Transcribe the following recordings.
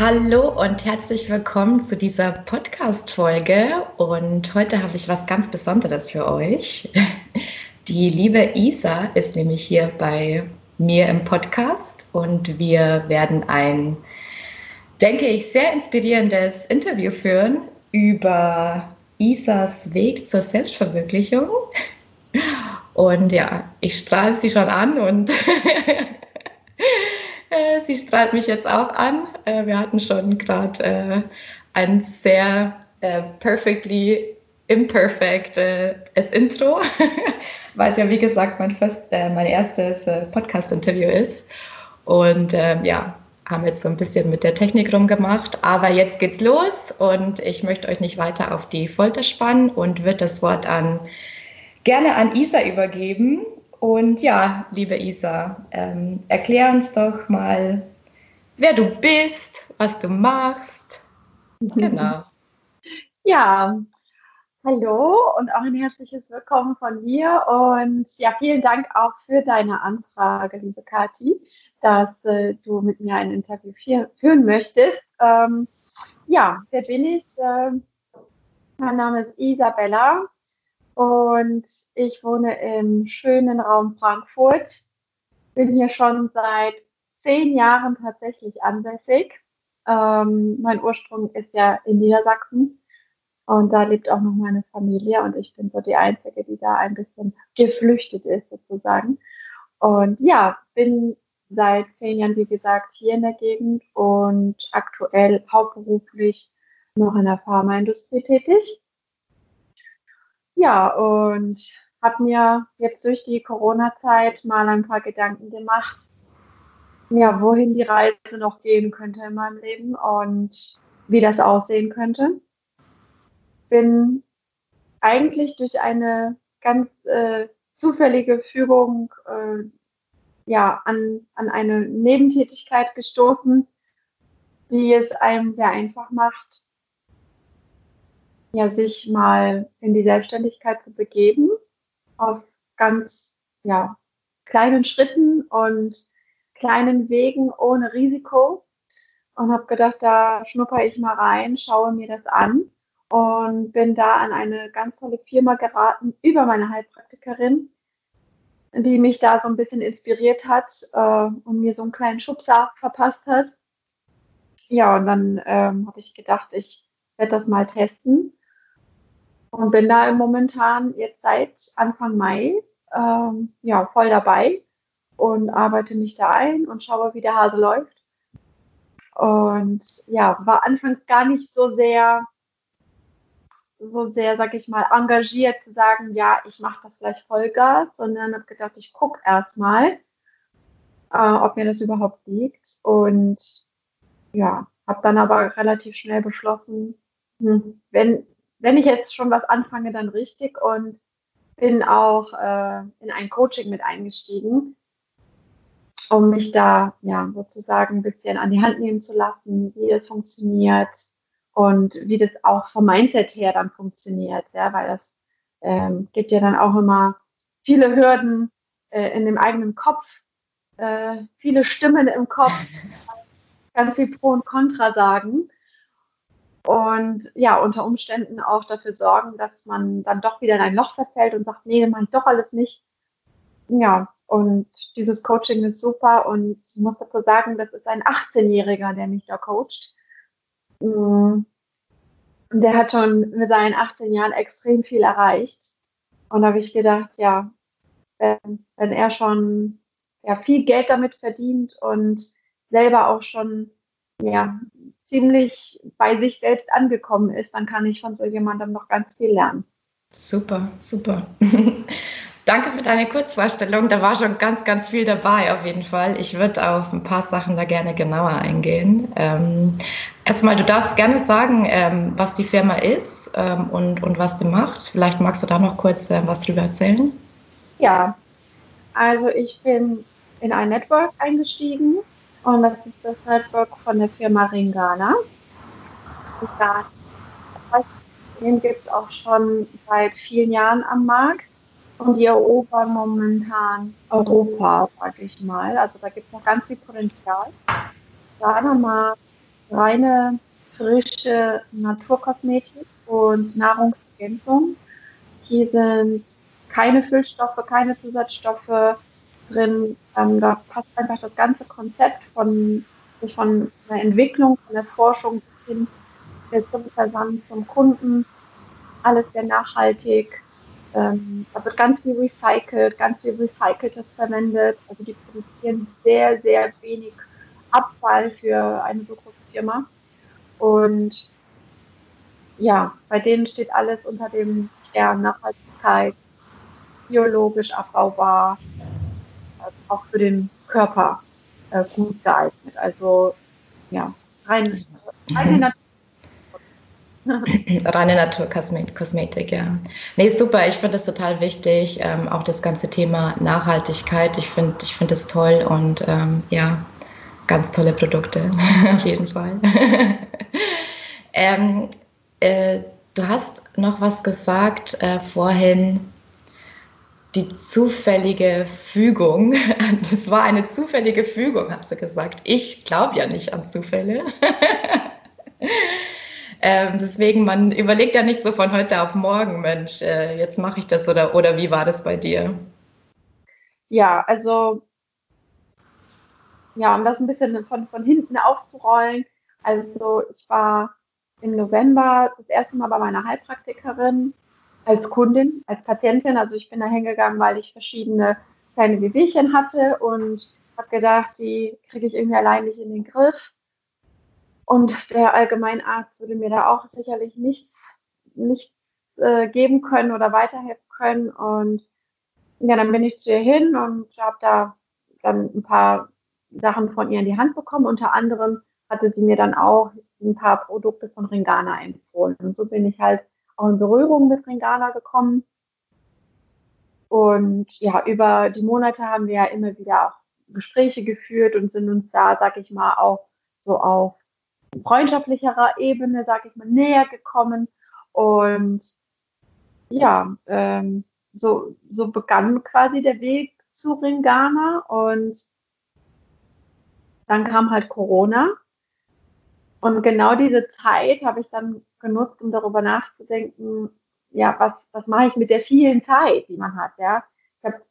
Hallo und herzlich willkommen zu dieser Podcast-Folge. Und heute habe ich was ganz Besonderes für euch. Die liebe Isa ist nämlich hier bei mir im Podcast und wir werden ein, denke ich, sehr inspirierendes Interview führen über Isas Weg zur Selbstverwirklichung. Und ja, ich strahle sie schon an und Äh, sie strahlt mich jetzt auch an. Äh, wir hatten schon gerade äh, ein sehr perfectly imperfect as Intro, weil es ja wie gesagt mein, fast, mein erstes Podcast-Interview ist. Und ähm, ja, haben jetzt so ein bisschen mit der Technik rumgemacht. Aber jetzt geht's los und ich möchte euch nicht weiter auf die Folter spannen und würde das Wort an, gerne an Isa übergeben. Und ja, liebe Isa, ähm, erklär uns doch mal, wer du bist, was du machst. Genau. Ja, hallo und auch ein herzliches Willkommen von mir. Und ja, vielen Dank auch für deine Anfrage, liebe Kathi, dass äh, du mit mir ein Interview führen möchtest. Ähm, ja, wer bin ich? Äh, mein Name ist Isabella und ich wohne im schönen Raum Frankfurt. Bin hier schon seit zehn Jahren tatsächlich ansässig. Ähm, mein Ursprung ist ja in Niedersachsen und da lebt auch noch meine Familie und ich bin so die Einzige, die da ein bisschen geflüchtet ist sozusagen. Und ja, bin seit zehn Jahren, wie gesagt, hier in der Gegend und aktuell hauptberuflich noch in der Pharmaindustrie tätig. Ja, und habe mir jetzt durch die Corona-Zeit mal ein paar Gedanken gemacht, ja, wohin die Reise noch gehen könnte in meinem Leben und wie das aussehen könnte. Bin eigentlich durch eine ganz äh, zufällige Führung äh, ja, an, an eine Nebentätigkeit gestoßen, die es einem sehr einfach macht, ja, sich mal in die Selbstständigkeit zu begeben, auf ganz ja, kleinen Schritten und kleinen Wegen ohne Risiko. Und habe gedacht, da schnupper ich mal rein, schaue mir das an und bin da an eine ganz tolle Firma geraten über meine Heilpraktikerin, die mich da so ein bisschen inspiriert hat äh, und mir so einen kleinen Schubser verpasst hat. Ja, und dann ähm, habe ich gedacht, ich werde das mal testen und bin da momentan jetzt seit Anfang Mai ähm, ja, voll dabei und arbeite mich da ein und schaue, wie der Hase läuft. Und ja, war anfangs gar nicht so sehr, so sehr, sag ich mal, engagiert zu sagen, ja, ich mache das gleich Vollgas, sondern habe gedacht, ich gucke erstmal, äh, ob mir das überhaupt liegt. Und ja, habe dann aber relativ schnell beschlossen, hm, wenn, wenn ich jetzt schon was anfange, dann richtig und bin auch äh, in ein Coaching mit eingestiegen, um mich da ja sozusagen ein bisschen an die Hand nehmen zu lassen, wie es funktioniert und wie das auch vom Mindset her dann funktioniert, ja, weil das ähm, gibt ja dann auch immer viele Hürden äh, in dem eigenen Kopf, äh, viele Stimmen im Kopf, ganz viel Pro und Contra sagen und ja, unter Umständen auch dafür sorgen, dass man dann doch wieder in ein Loch verfällt und sagt, nee, mache ich doch alles nicht. Ja, und dieses Coaching ist super und ich muss dazu sagen, das ist ein 18-Jähriger, der mich da coacht. Mm. Der hat schon mit seinen 18 Jahren extrem viel erreicht. Und da habe ich gedacht, ja, wenn, wenn er schon ja, viel Geld damit verdient und selber auch schon ja, ziemlich bei sich selbst angekommen ist, dann kann ich von so jemandem noch ganz viel lernen. Super, super. Danke für deine Kurzvorstellung. Da war schon ganz, ganz viel dabei auf jeden Fall. Ich würde auf ein paar Sachen da gerne genauer eingehen. Ähm, erstmal, du darfst gerne sagen, ähm, was die Firma ist ähm, und, und was du machst. Vielleicht magst du da noch kurz äh, was drüber erzählen. Ja, also ich bin in ein Network eingestiegen und das ist das Network von der Firma Ringana. Den gibt es auch schon seit vielen Jahren am Markt und die erobern momentan Europa, sag ich mal. Also da gibt es noch ganz viel Potenzial. Sagen mal reine, frische Naturkosmetik und Nahrungsergänzung. Hier sind keine Füllstoffe, keine Zusatzstoffe drin. Ähm, da passt einfach das ganze Konzept von, von der Entwicklung, von der Forschung bis hin zum Versand zum Kunden. Alles sehr nachhaltig. Ähm, da wird ganz viel recycelt, ganz viel Recyceltes verwendet. Also die produzieren sehr, sehr wenig Abfall für eine so große Firma. Und ja, bei denen steht alles unter dem Stern Nachhaltigkeit, biologisch abbaubar, auch für den Körper äh, gut geeignet. Also ja, rein, reine mhm. Reine Naturkosmetik, ja. Nee, super, ich finde das total wichtig. Ähm, auch das ganze Thema Nachhaltigkeit. Ich finde ich find das toll und ähm, ja, ganz tolle Produkte, auf jeden Fall. ähm, äh, du hast noch was gesagt äh, vorhin, die zufällige Fügung. Das war eine zufällige Fügung, hast du gesagt. Ich glaube ja nicht an Zufälle. Ähm, deswegen, man überlegt ja nicht so von heute auf morgen, Mensch, äh, jetzt mache ich das oder, oder wie war das bei dir? Ja, also, ja, um das ein bisschen von, von hinten aufzurollen. Also, ich war im November das erste Mal bei meiner Heilpraktikerin als Kundin, als Patientin. Also, ich bin da hingegangen, weil ich verschiedene kleine Wehwehchen hatte und habe gedacht, die kriege ich irgendwie allein nicht in den Griff und der Allgemeinarzt würde mir da auch sicherlich nichts, nichts äh, geben können oder weiterhelfen können. Und ja, dann bin ich zu ihr hin und habe da dann ein paar Sachen von ihr in die Hand bekommen. Unter anderem hatte sie mir dann auch ein paar Produkte von Ringana empfohlen. Und so bin ich halt auch in Berührung mit Ringana gekommen. Und ja, über die Monate haben wir ja immer wieder auch Gespräche geführt und sind uns da, sag ich mal, auch so auf freundschaftlicherer Ebene, sage ich mal, näher gekommen. Und ja, ähm, so, so begann quasi der Weg zu Ringana und dann kam halt Corona. Und genau diese Zeit habe ich dann genutzt, um darüber nachzudenken, ja, was, was mache ich mit der vielen Zeit, die man hat, ja. Ich habe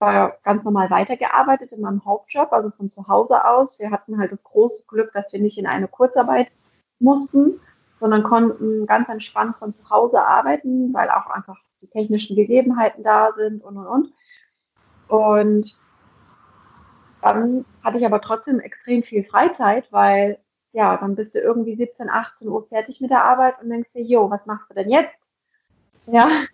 war ganz normal weitergearbeitet in meinem Hauptjob, also von zu Hause aus. Wir hatten halt das große Glück, dass wir nicht in eine Kurzarbeit mussten, sondern konnten ganz entspannt von zu Hause arbeiten, weil auch einfach die technischen Gegebenheiten da sind und und und. Und dann hatte ich aber trotzdem extrem viel Freizeit, weil ja, dann bist du irgendwie 17, 18 Uhr fertig mit der Arbeit und denkst dir, jo, was machst du denn jetzt? Ja,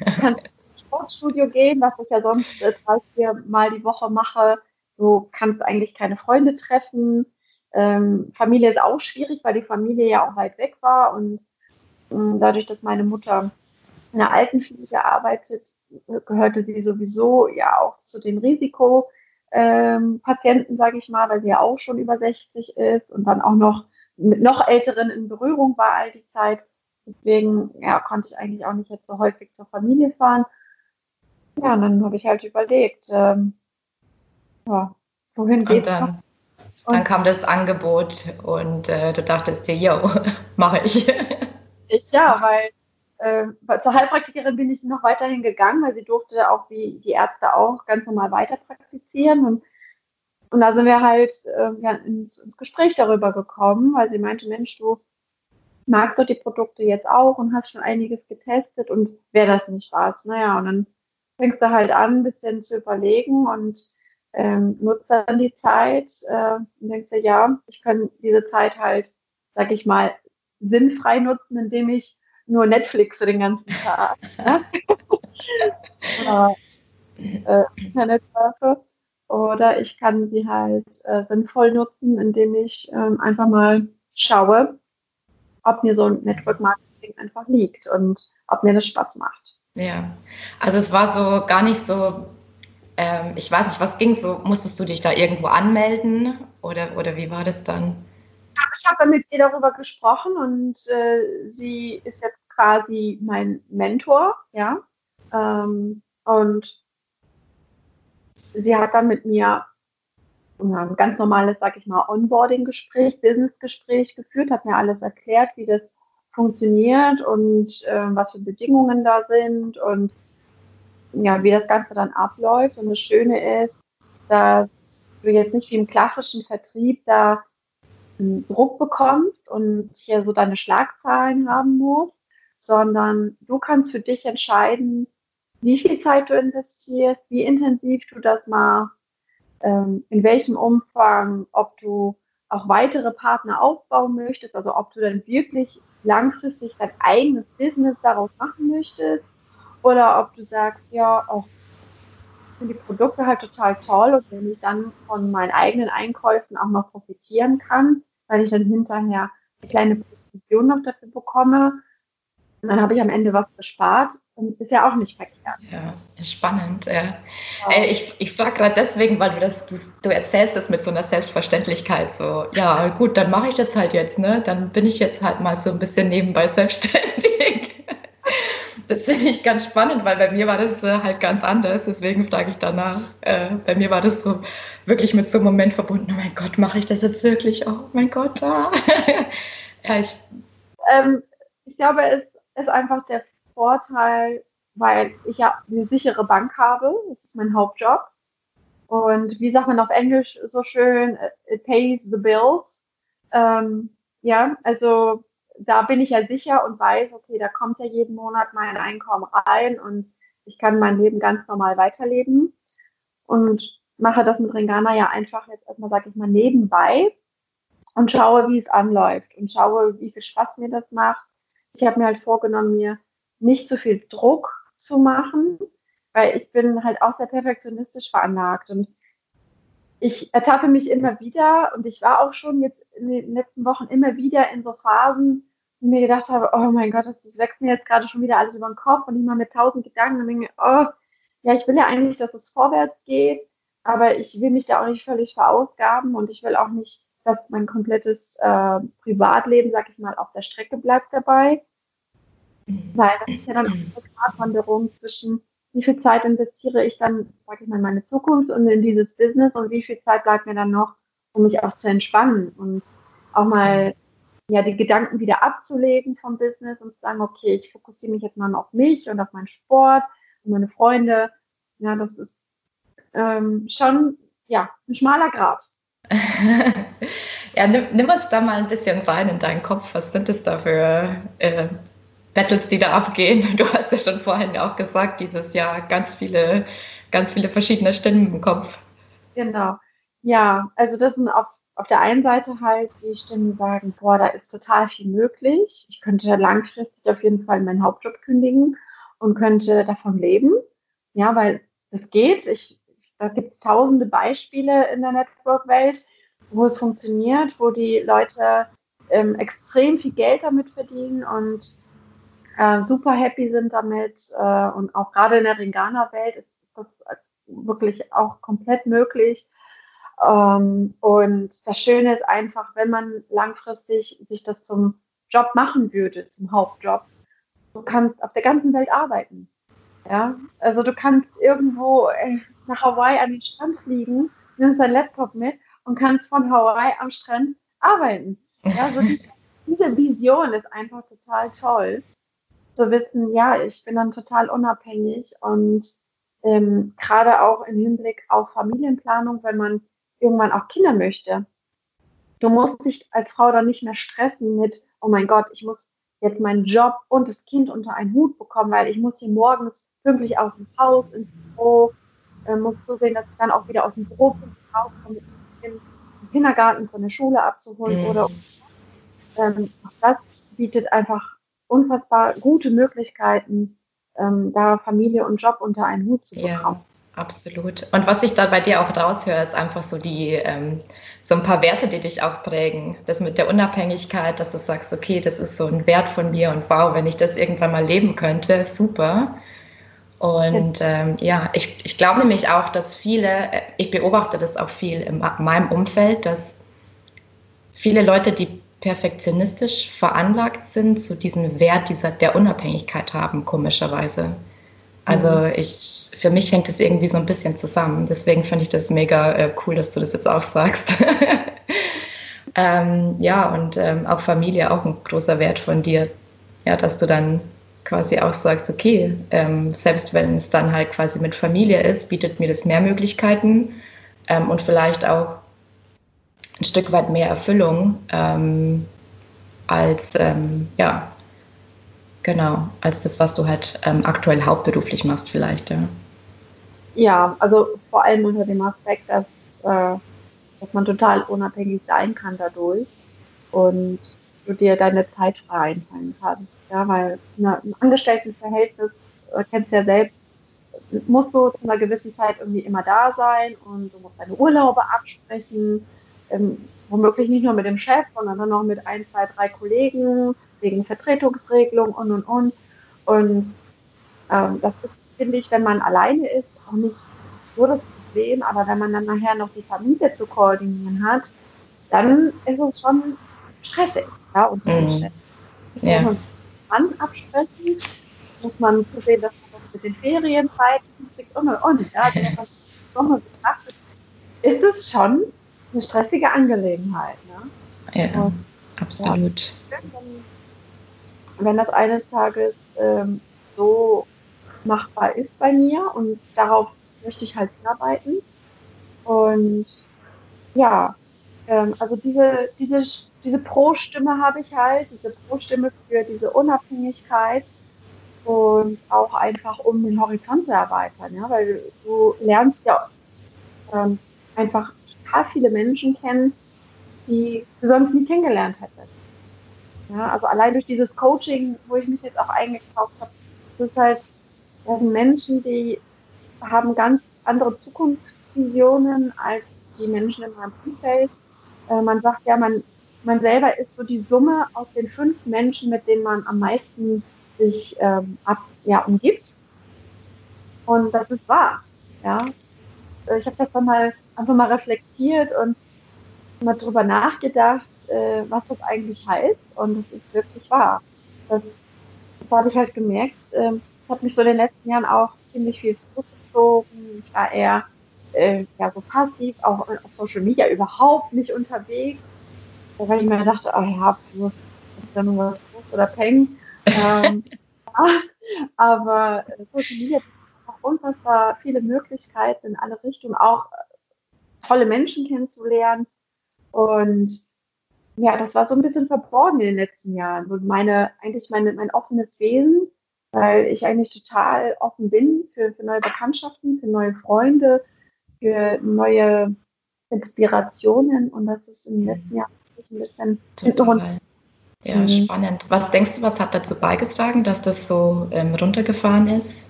kannst Sportstudio gehen, was ich ja sonst äh, drei, vier Mal die Woche mache. Du kannst eigentlich keine Freunde treffen. Ähm, Familie ist auch schwierig, weil die Familie ja auch weit weg war und äh, dadurch, dass meine Mutter in einer Altenpflege arbeitet, gehörte sie sowieso ja auch zu den Risikopatienten, ähm, sage ich mal, weil sie ja auch schon über 60 ist und dann auch noch mit noch Älteren in Berührung war all die Zeit. Deswegen ja, konnte ich eigentlich auch nicht jetzt so häufig zur Familie fahren. Ja, und dann habe ich halt überlegt, ähm, ja, wohin geht's? Und dann, und dann kam das Angebot und äh, du dachtest dir, yo, mache ich. ich. Ja, weil äh, zur Heilpraktikerin bin ich noch weiterhin gegangen, weil sie durfte auch wie die Ärzte auch ganz normal weiter praktizieren. Und, und da sind wir halt äh, ins, ins Gespräch darüber gekommen, weil sie meinte, Mensch, du magst doch die Produkte jetzt auch und hast schon einiges getestet und wäre das nicht was? Naja, und dann fängst du halt an, ein bisschen zu überlegen und ähm, nutzt dann die Zeit äh, und denkst dir, ja, ich kann diese Zeit halt, sag ich mal, sinnfrei nutzen, indem ich nur Netflix den ganzen Tag. Ne? äh. Oder ich kann sie halt äh, sinnvoll nutzen, indem ich ähm, einfach mal schaue, ob mir so ein Network Marketing einfach liegt und ob mir das Spaß macht. Ja, also es war so gar nicht so, ähm, ich weiß nicht, was ging so, musstest du dich da irgendwo anmelden oder, oder wie war das dann? Ich habe mit ihr darüber gesprochen und äh, sie ist jetzt quasi mein Mentor, ja. Ähm, und sie hat dann mit mir ein ganz normales, sag ich mal, Onboarding-Gespräch, Business-Gespräch geführt, hat mir alles erklärt, wie das funktioniert und äh, was für Bedingungen da sind und ja, wie das Ganze dann abläuft. Und das Schöne ist, dass du jetzt nicht wie im klassischen Vertrieb da einen Druck bekommst und hier so deine Schlagzahlen haben musst, sondern du kannst für dich entscheiden, wie viel Zeit du investierst, wie intensiv du das machst, ähm, in welchem Umfang, ob du auch weitere Partner aufbauen möchtest, also ob du dann wirklich langfristig dein eigenes Business daraus machen möchtest oder ob du sagst, ja, auch finde die Produkte halt total toll und wenn ich dann von meinen eigenen Einkäufen auch noch profitieren kann, weil ich dann hinterher eine kleine Position noch dafür bekomme, und dann habe ich am Ende was gespart und ist ja auch nicht verkehrt. Ja, spannend. Ja. ja. Äh, ich ich frage gerade deswegen, weil du das, du, du erzählst das mit so einer Selbstverständlichkeit. So, ja, gut, dann mache ich das halt jetzt, ne? Dann bin ich jetzt halt mal so ein bisschen nebenbei selbstständig. Das finde ich ganz spannend, weil bei mir war das äh, halt ganz anders. Deswegen frage ich danach. Äh, bei mir war das so wirklich mit so einem Moment verbunden. Oh mein Gott, mache ich das jetzt wirklich? Oh mein Gott, ah. ja, ich. Ähm, ich glaube, es ist einfach der Vorteil, weil ich ja eine sichere Bank habe. Das ist mein Hauptjob. Und wie sagt man auf Englisch so schön, it pays the bills. Ähm, ja, also da bin ich ja sicher und weiß, okay, da kommt ja jeden Monat mein Einkommen rein und ich kann mein Leben ganz normal weiterleben. Und mache das mit Ringana ja einfach jetzt erstmal, sag ich mal, nebenbei und schaue, wie es anläuft und schaue, wie viel Spaß mir das macht. Ich habe mir halt vorgenommen, mir nicht so viel Druck zu machen, weil ich bin halt auch sehr perfektionistisch veranlagt und ich ertappe mich immer wieder und ich war auch schon jetzt in den letzten Wochen immer wieder in so Phasen, wo ich mir gedacht habe, oh mein Gott, das wächst mir jetzt gerade schon wieder alles über den Kopf und ich mal mit tausend Gedanken und denke, oh, ja, ich will ja eigentlich, dass es vorwärts geht, aber ich will mich da auch nicht völlig verausgaben und ich will auch nicht dass mein komplettes äh, Privatleben, sag ich mal, auf der Strecke bleibt dabei. Weil das ist ja dann auch eine Gratwanderung zwischen, wie viel Zeit investiere ich dann, sag ich mal, in meine Zukunft und in dieses Business und wie viel Zeit bleibt mir dann noch, um mich auch zu entspannen und auch mal ja, die Gedanken wieder abzulegen vom Business und zu sagen, okay, ich fokussiere mich jetzt mal auf mich und auf meinen Sport und meine Freunde. Ja, das ist ähm, schon ja, ein schmaler Grad. ja, nimm, nimm, uns da mal ein bisschen rein in deinen Kopf. Was sind es da für äh, Battles, die da abgehen? Du hast ja schon vorhin auch gesagt, dieses Jahr ganz viele, ganz viele verschiedene Stimmen im Kopf. Genau. Ja, also das sind auf, auf der einen Seite halt die Stimmen, die sagen, boah, da ist total viel möglich. Ich könnte langfristig auf jeden Fall meinen Hauptjob kündigen und könnte davon leben. Ja, weil das geht. Ich da gibt es tausende Beispiele in der Network-Welt, wo es funktioniert, wo die Leute ähm, extrem viel Geld damit verdienen und äh, super happy sind damit. Äh, und auch gerade in der Ringana-Welt ist das wirklich auch komplett möglich. Ähm, und das Schöne ist einfach, wenn man langfristig sich das zum Job machen würde, zum Hauptjob, du kannst auf der ganzen Welt arbeiten. Ja, also du kannst irgendwo äh, nach Hawaii an den Strand fliegen, nimmst dein Laptop mit und kannst von Hawaii am Strand arbeiten. Ja, so die, diese Vision ist einfach total toll. Zu wissen, ja, ich bin dann total unabhängig und ähm, gerade auch im Hinblick auf Familienplanung, wenn man irgendwann auch Kinder möchte. Du musst dich als Frau dann nicht mehr stressen mit, oh mein Gott, ich muss jetzt meinen Job und das Kind unter einen Hut bekommen, weil ich muss hier morgens pünktlich aus dem Haus ins Büro, äh, muss so sehen, dass ich dann auch wieder aus dem Büro rauskomme, den Kindergarten von der Schule abzuholen mhm. oder ähm, das bietet einfach unfassbar gute Möglichkeiten, ähm, da Familie und Job unter einen Hut zu bekommen. Absolut. Und was ich da bei dir auch raushöre, ist einfach so die, ähm, so ein paar Werte, die dich auch prägen. Das mit der Unabhängigkeit, dass du sagst, okay, das ist so ein Wert von mir und wow, wenn ich das irgendwann mal leben könnte, super. Und ähm, ja, ich, ich glaube nämlich auch, dass viele, äh, ich beobachte das auch viel in meinem Umfeld, dass viele Leute, die perfektionistisch veranlagt sind, so diesen Wert dieser, der Unabhängigkeit haben, komischerweise. Also mhm. ich, für mich hängt das irgendwie so ein bisschen zusammen. Deswegen finde ich das mega äh, cool, dass du das jetzt auch sagst. ähm, ja, und ähm, auch Familie, auch ein großer Wert von dir. Ja, dass du dann quasi auch sagst, okay, ähm, selbst wenn es dann halt quasi mit Familie ist, bietet mir das mehr Möglichkeiten ähm, und vielleicht auch ein Stück weit mehr Erfüllung ähm, als, ähm, ja, genau, als das, was du halt ähm, aktuell hauptberuflich machst vielleicht, ja. Ja, also vor allem unter dem Aspekt, dass, äh, dass man total unabhängig sein kann dadurch und du dir deine Zeit frei einteilen kannst. Ja, weil eine, ein Angestelltenverhältnis, äh, kennst du ja selbst, musst du zu einer gewissen Zeit irgendwie immer da sein und du musst deine Urlaube absprechen ähm, womöglich nicht nur mit dem Chef, sondern dann noch mit ein, zwei, drei Kollegen wegen Vertretungsregelung und und und. Und ähm, das ist, finde ich, wenn man alleine ist, auch nicht so das Problem, aber wenn man dann nachher noch die Familie zu koordinieren hat, dann ist es schon stressig. Ja, und mhm. Ja. Muss man absprechen, muss man sehen, dass man das mit den Ferienzeiten kriegt und und und. Ja, also, betrachtet, ist es schon eine stressige Angelegenheit. Ne? Ja, und, absolut. Ja, wenn, wenn, das eines Tages ähm, so machbar ist bei mir und darauf möchte ich halt hinarbeiten. Und ja, ähm, also diese, diese, diese Pro-Stimme habe ich halt, diese Pro-Stimme für diese Unabhängigkeit und auch einfach, um den Horizont zu erweitern, ja, weil du lernst ja ähm, einfach total viele Menschen kennen, die du sonst nie kennengelernt hättest. Ja, also allein durch dieses Coaching, wo ich mich jetzt auch eingekauft habe, das ist halt, das sind Menschen, die haben ganz andere Zukunftsvisionen als die Menschen in meinem Umfeld. Äh, man sagt ja, man, man selber ist so die Summe aus den fünf Menschen, mit denen man am meisten sich ähm, ab, ja, umgibt. Und das ist wahr. Ja. Äh, ich habe das dann mal einfach mal reflektiert und mal drüber nachgedacht, äh, was das eigentlich heißt. Und es ist wirklich wahr. Das, das habe ich halt gemerkt. Ähm, ich habe mich so in den letzten Jahren auch ziemlich viel zurückgezogen. Ich war eher äh, ja, so passiv, auch auf Social Media überhaupt nicht unterwegs. Weil ich mir dachte, oh ja, das ist ja nur was Groß oder Peng. ähm, ja, aber Social Media hat unfassbar viele Möglichkeiten in alle Richtungen, auch tolle Menschen kennenzulernen. Und ja, das war so ein bisschen verborgen in den letzten Jahren. Und meine, eigentlich meine, mein offenes Wesen, weil ich eigentlich total offen bin für, für neue Bekanntschaften, für neue Freunde, für neue Inspirationen. Und das ist im letzten Jahr ein bisschen Total. Ja, mhm. spannend. Was denkst du, was hat dazu beigetragen, dass das so ähm, runtergefahren ist?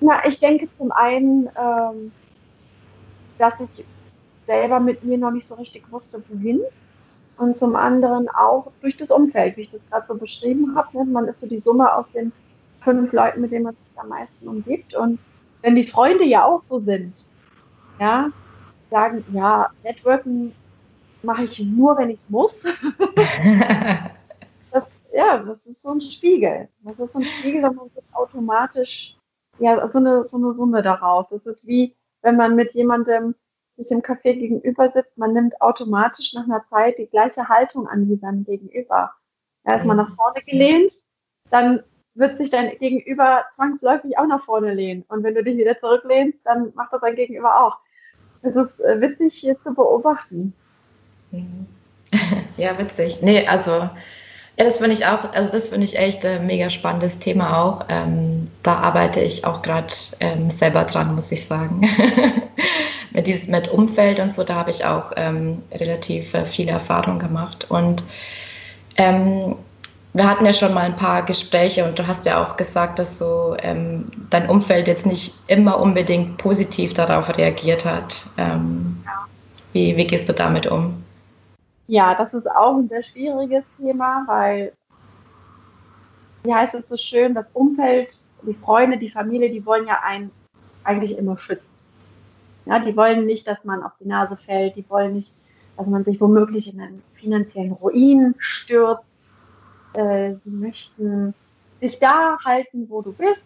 Na, ich denke zum einen, ähm, dass ich selber mit mir noch nicht so richtig wusste, wohin. Und zum anderen auch durch das Umfeld, wie ich das gerade so beschrieben habe. Ne? Man ist so die Summe aus den fünf Leuten, mit denen man sich am meisten umgibt. Und wenn die Freunde ja auch so sind, ja, sagen, ja, Networken mache ich nur, wenn ich es muss. das, ja, das ist so ein Spiegel. Das ist so ein Spiegel, und man wird automatisch ja, so eine, so eine Summe daraus. Das ist wie, wenn man mit jemandem sich im Café gegenüber sitzt, man nimmt automatisch nach einer Zeit die gleiche Haltung an wie seinem Gegenüber. Ja, ist man nach vorne gelehnt, dann wird sich dein Gegenüber zwangsläufig auch nach vorne lehnen. Und wenn du dich wieder zurücklehnst, dann macht das dein Gegenüber auch. Es ist äh, witzig hier zu beobachten. Ja, witzig. Nee, also ja, das finde ich auch, also das finde ich echt ein mega spannendes Thema auch. Ähm, da arbeite ich auch gerade ähm, selber dran, muss ich sagen. mit dieses mit Umfeld und so, da habe ich auch ähm, relativ äh, viele Erfahrungen gemacht. Und ähm, wir hatten ja schon mal ein paar Gespräche und du hast ja auch gesagt, dass so ähm, dein Umfeld jetzt nicht immer unbedingt positiv darauf reagiert hat. Ähm, wie, wie gehst du damit um? Ja, das ist auch ein sehr schwieriges Thema, weil, wie heißt es so schön, das Umfeld, die Freunde, die Familie, die wollen ja einen eigentlich immer schützen. Ja, die wollen nicht, dass man auf die Nase fällt, die wollen nicht, dass man sich womöglich in einen finanziellen Ruin stürzt äh, sie möchten dich da halten, wo du bist,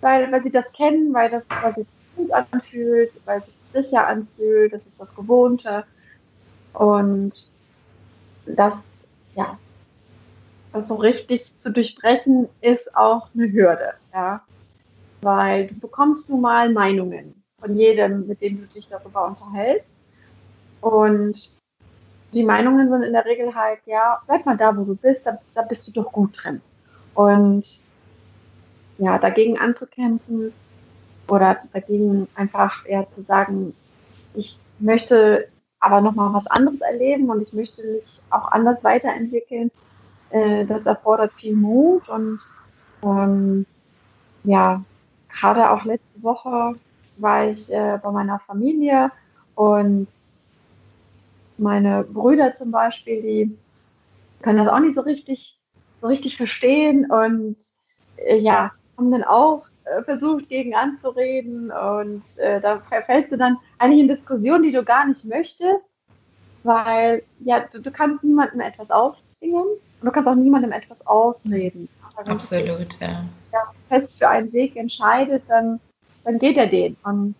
weil, weil sie das kennen, weil das weil sich gut anfühlt, weil es sich sicher anfühlt, das ist das Gewohnte. Und das, ja, das so richtig zu durchbrechen, ist auch eine Hürde, ja. Weil du bekommst nun mal Meinungen von jedem, mit dem du dich darüber unterhältst. Und die Meinungen sind in der Regel halt, ja, bleib mal da, wo du bist, da, da bist du doch gut drin. Und ja, dagegen anzukämpfen oder dagegen einfach ja zu sagen, ich möchte aber nochmal was anderes erleben und ich möchte mich auch anders weiterentwickeln, äh, das erfordert viel Mut und ähm, ja, gerade auch letzte Woche war ich äh, bei meiner Familie und meine Brüder zum Beispiel, die können das auch nicht so richtig, so richtig verstehen und äh, ja, haben dann auch äh, versucht, gegen anzureden und äh, da verfällst du dann eigentlich in Diskussionen, die du gar nicht möchtest, weil ja, du, du kannst niemandem etwas aufzwingen und du kannst auch niemandem etwas ausreden. Absolut, ja. ja. fest für einen Weg entscheidet, dann, dann geht er den. Und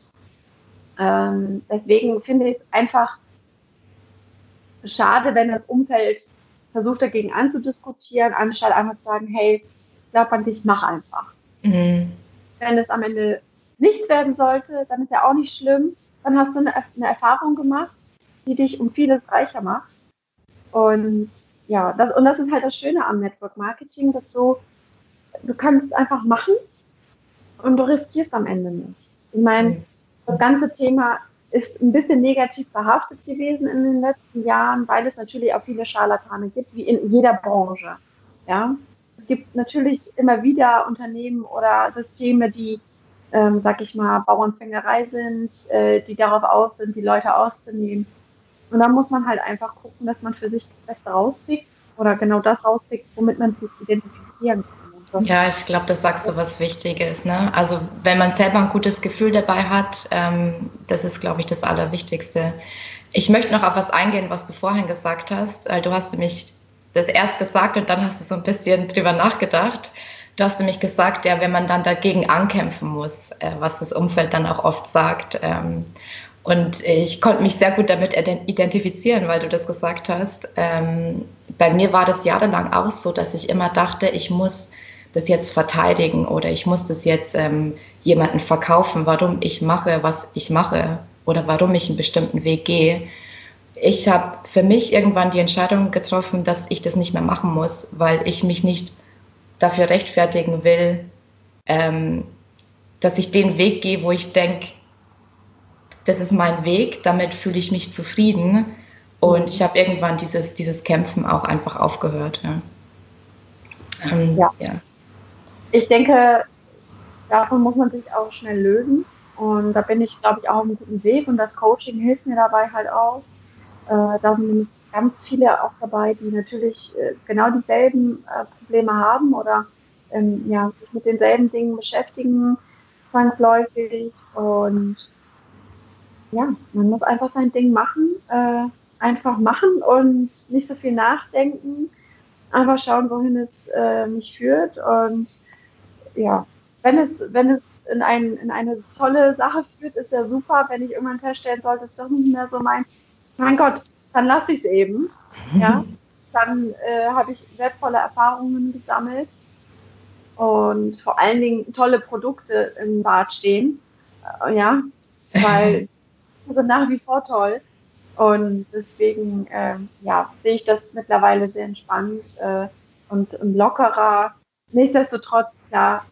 ähm, deswegen finde ich es einfach schade, wenn das Umfeld versucht dagegen anzudiskutieren, anstatt einfach zu sagen, hey, ich glaube an dich, mach einfach. Mhm. Wenn es am Ende nichts werden sollte, dann ist ja auch nicht schlimm. Dann hast du eine, eine Erfahrung gemacht, die dich um vieles reicher macht. Und ja, das, und das ist halt das Schöne am Network Marketing, dass du, du kannst einfach machen und du riskierst am Ende nicht. Ich meine, mhm. das ganze Thema ist ein bisschen negativ behaftet gewesen in den letzten Jahren, weil es natürlich auch viele Scharlatane gibt, wie in jeder Branche. Ja, es gibt natürlich immer wieder Unternehmen oder Systeme, die, ähm, sag ich mal, Bauernfängerei sind, äh, die darauf aus sind, die Leute auszunehmen. Und da muss man halt einfach gucken, dass man für sich das Beste rauskriegt oder genau das rauskriegt, womit man sich identifizieren kann. Ja, ich glaube, das sagst du was Wichtiges. Ne? Also wenn man selber ein gutes Gefühl dabei hat, ähm, das ist, glaube ich, das Allerwichtigste. Ich möchte noch auf was eingehen, was du vorhin gesagt hast. Du hast nämlich das erst gesagt und dann hast du so ein bisschen drüber nachgedacht. Du hast nämlich gesagt, ja, wenn man dann dagegen ankämpfen muss, äh, was das Umfeld dann auch oft sagt. Ähm, und ich konnte mich sehr gut damit identifizieren, weil du das gesagt hast. Ähm, bei mir war das jahrelang auch so, dass ich immer dachte, ich muss das jetzt verteidigen oder ich muss das jetzt ähm, jemanden verkaufen, warum ich mache, was ich mache oder warum ich einen bestimmten Weg gehe. Ich habe für mich irgendwann die Entscheidung getroffen, dass ich das nicht mehr machen muss, weil ich mich nicht dafür rechtfertigen will, ähm, dass ich den Weg gehe, wo ich denke, das ist mein Weg, damit fühle ich mich zufrieden. Und ich habe irgendwann dieses, dieses Kämpfen auch einfach aufgehört. Ja. Ähm, ja. ja ich denke, davon muss man sich auch schnell lösen. Und da bin ich, glaube ich, auch auf einem guten Weg. Und das Coaching hilft mir dabei halt auch. Äh, da sind nämlich ganz viele auch dabei, die natürlich äh, genau dieselben äh, Probleme haben oder ähm, ja, sich mit denselben Dingen beschäftigen, zwangsläufig. Und ja, man muss einfach sein Ding machen, äh, einfach machen und nicht so viel nachdenken. Einfach schauen, wohin es äh, mich führt. Und ja, wenn es, wenn es in, ein, in eine tolle Sache führt, ist ja super. Wenn ich irgendwann feststellen sollte, ist doch nicht mehr so mein, mein Gott, dann lasse ich es eben. Ja, dann äh, habe ich wertvolle Erfahrungen gesammelt und vor allen Dingen tolle Produkte im Bad stehen. Äh, ja, weil sind nach wie vor toll. Und deswegen äh, ja, sehe ich das mittlerweile sehr entspannt äh, und, und lockerer. Nichtsdestotrotz da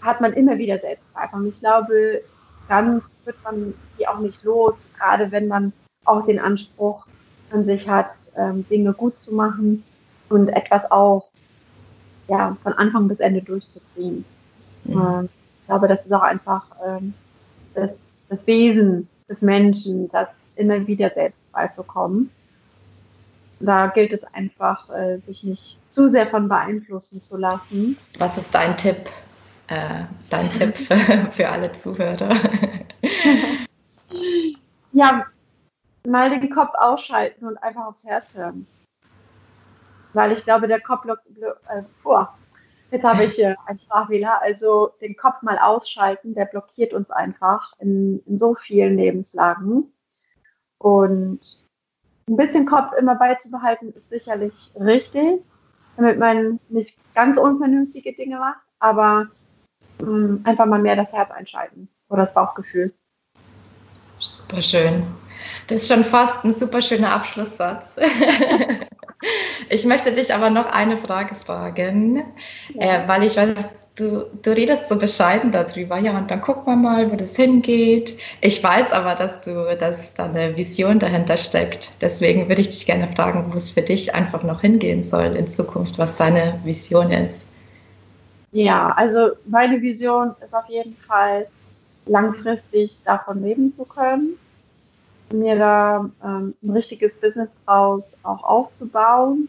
hat man immer wieder Selbstzweifel. Und ich glaube, dann wird man die auch nicht los, gerade wenn man auch den Anspruch an sich hat, ähm, Dinge gut zu machen und etwas auch ja, von Anfang bis Ende durchzuziehen. Mhm. Ähm, ich glaube, das ist auch einfach ähm, das, das Wesen des Menschen, dass immer wieder Selbstzweifel kommen. Da gilt es einfach, äh, sich nicht zu sehr von beeinflussen zu lassen. Was ist dein Tipp? Äh, dein Tipp für, für alle Zuhörer? ja, mal den Kopf ausschalten und einfach aufs Herz hören. Weil ich glaube, der Kopf, äh, oh, jetzt habe ich äh, einen Sprachfehler, also den Kopf mal ausschalten, der blockiert uns einfach in, in so vielen Lebenslagen. Und ein bisschen Kopf immer beizubehalten, ist sicherlich richtig, damit man nicht ganz unvernünftige Dinge macht, aber mh, mm, einfach mal mehr das Herz einschalten oder das Bauchgefühl. Super schön. Das ist schon fast ein super schöner Abschlusssatz. ich möchte dich aber noch eine Frage fragen, ja. äh, weil ich weiß, du, du redest so bescheiden darüber, ja, und dann gucken wir mal, wo das hingeht. Ich weiß aber, dass du, dass da eine Vision dahinter steckt. Deswegen würde ich dich gerne fragen, wo es für dich einfach noch hingehen soll in Zukunft, was deine Vision ist. Ja, also meine Vision ist auf jeden Fall langfristig davon leben zu können, mir da ähm, ein richtiges Business draus auch aufzubauen.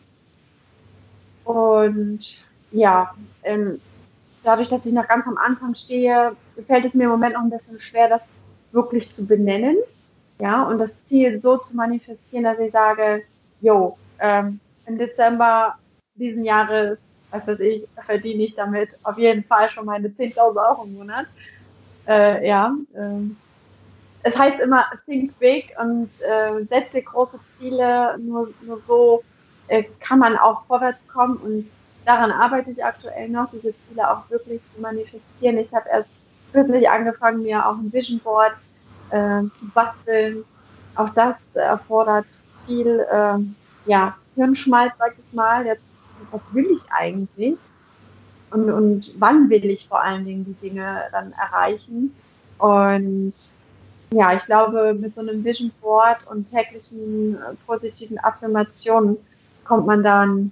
Und ja, ähm, dadurch, dass ich noch ganz am Anfang stehe, gefällt es mir im Moment noch ein bisschen schwer, das wirklich zu benennen. Ja, und das Ziel so zu manifestieren, dass ich sage, jo, ähm, im Dezember diesen Jahres, was weiß ich, verdiene ich damit auf jeden Fall schon meine 10.000 Euro im Monat. Äh, ja, äh, es heißt immer, think big und äh, setze große Ziele, nur, nur so äh, kann man auch vorwärts kommen und daran arbeite ich aktuell noch, diese Ziele auch wirklich zu manifestieren. Ich habe erst kürzlich angefangen, mir auch ein Vision Board äh, zu basteln. Auch das erfordert viel äh, ja, Hirnschmalz, sag ich mal. Jetzt, was will ich eigentlich? Und, und wann will ich vor allen Dingen die Dinge dann erreichen? Und ja, ich glaube, mit so einem Vision Board und täglichen äh, positiven Affirmationen kommt man dann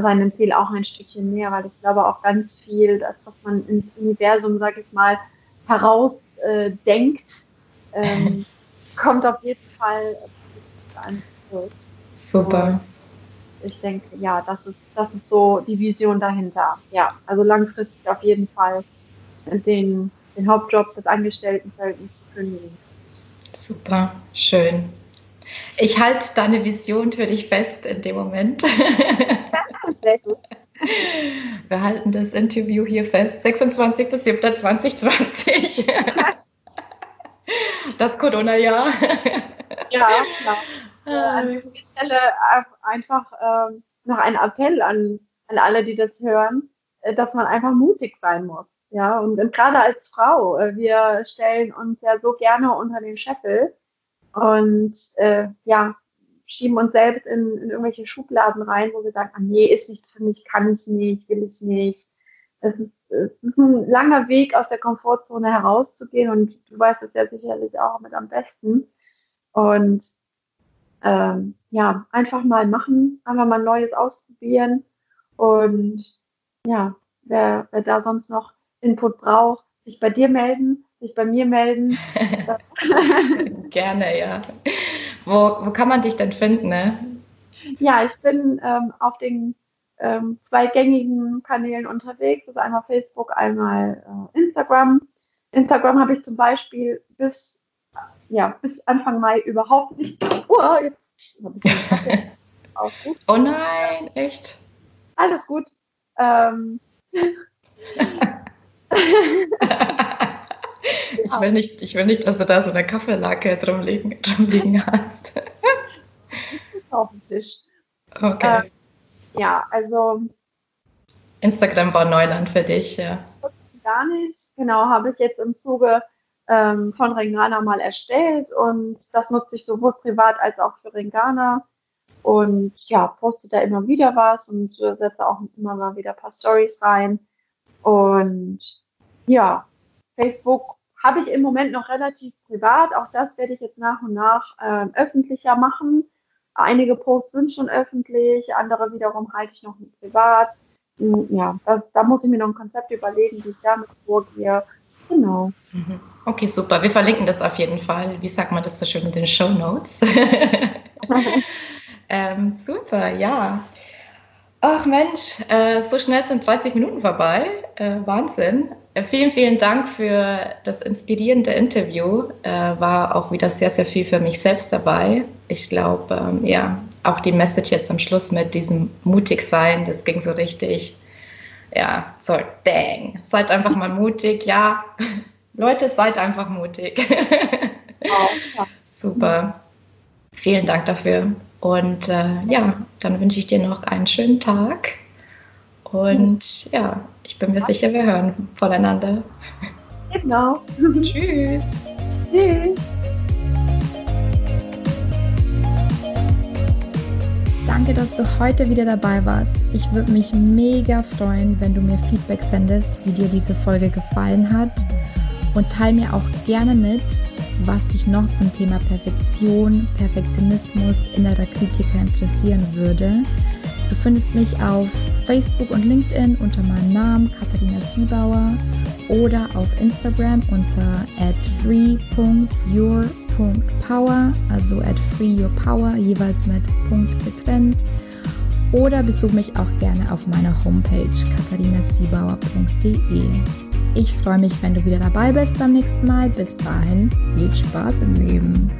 seinem Ziel auch ein Stückchen näher, weil ich glaube auch ganz viel, das, was man ins Universum, sag ich mal, herausdenkt, äh, ähm, kommt auf jeden Fall an zurück. Super. Und ich denke, ja, das ist, das ist so die Vision dahinter. Ja, also langfristig auf jeden Fall den, den Hauptjob des Angestelltenverhältnisses zu kündigen. Super, schön. Ich halte deine Vision für dich fest in dem Moment. Sehr gut. Wir halten das Interview hier fest. 26.07.2020. Das Corona-Jahr. Ja, klar. Ah. An dieser Stelle einfach ähm, noch ein Appell an, an alle, die das hören, äh, dass man einfach mutig sein muss. Ja, und, und gerade als Frau, äh, wir stellen uns ja so gerne unter den Scheffel und äh, ja, schieben uns selbst in, in irgendwelche Schubladen rein, wo wir sagen, ah, nee, ist nichts für mich, kann ich nicht, will ich nicht. Es ist, es ist ein langer Weg aus der Komfortzone herauszugehen und du weißt es ja sicherlich auch mit am besten. Und ähm, ja, einfach mal machen, einfach mal Neues ausprobieren und ja, wer, wer da sonst noch Input braucht, sich bei dir melden, sich bei mir melden. Gerne, ja. Wo, wo kann man dich denn finden? Ne? Ja, ich bin ähm, auf den ähm, zwei gängigen Kanälen unterwegs. Das ist einmal Facebook, einmal äh, Instagram. Instagram habe ich zum Beispiel bis, ja, bis Anfang Mai überhaupt nicht. Oh, jetzt habe ich Oh nein, echt? Alles gut. Ähm, ich, will nicht, ich will nicht, dass du da so eine Kaffeelake drum liegen, drum liegen hast. das ist auf dem Tisch. Okay. Äh, ja, also. Instagram war Neuland für dich, ja. Gar nicht. Genau, habe ich jetzt im Zuge ähm, von Ringana mal erstellt und das nutze ich sowohl privat als auch für Ringana. Und ja, poste da immer wieder was und äh, setze auch immer mal wieder ein paar Stories rein. Und ja, Facebook habe ich im Moment noch relativ privat. Auch das werde ich jetzt nach und nach äh, öffentlicher machen. Einige Posts sind schon öffentlich, andere wiederum halte ich noch privat. hm, ja, das, da muss ich mir noch ein Konzept überlegen, wie ich damit vorgehe. Genau. Mhm. Okay, super. Wir verlinken das auf jeden Fall. Wie sagt man das so schön in den Show Notes? ähm, super, ja. Ach Mensch, äh, so schnell sind 30 Minuten vorbei. Äh, Wahnsinn. Vielen, vielen Dank für das inspirierende Interview. Äh, war auch wieder sehr, sehr viel für mich selbst dabei. Ich glaube, ähm, ja, auch die Message jetzt am Schluss mit diesem mutig sein, das ging so richtig. Ja, so, dang. Seid einfach mal mutig. Ja, Leute, seid einfach mutig. Oh, Super. Vielen Dank dafür. Und äh, ja, dann wünsche ich dir noch einen schönen Tag. Und ja, ich bin mir sicher, wir hören voneinander. Genau. Tschüss. Tschüss. Danke, dass du heute wieder dabei warst. Ich würde mich mega freuen, wenn du mir Feedback sendest, wie dir diese Folge gefallen hat. Und teile mir auch gerne mit, was dich noch zum Thema Perfektion, Perfektionismus, innerer Kritiker interessieren würde. Du findest mich auf Facebook und LinkedIn unter meinem Namen Katharina Siebauer oder auf Instagram unter free.your.power, also at freeyourpower, jeweils mit Punkt getrennt. Oder besuch mich auch gerne auf meiner Homepage katharinasiebauer.de. Ich freue mich, wenn du wieder dabei bist beim nächsten Mal. Bis dahin, viel Spaß im Leben.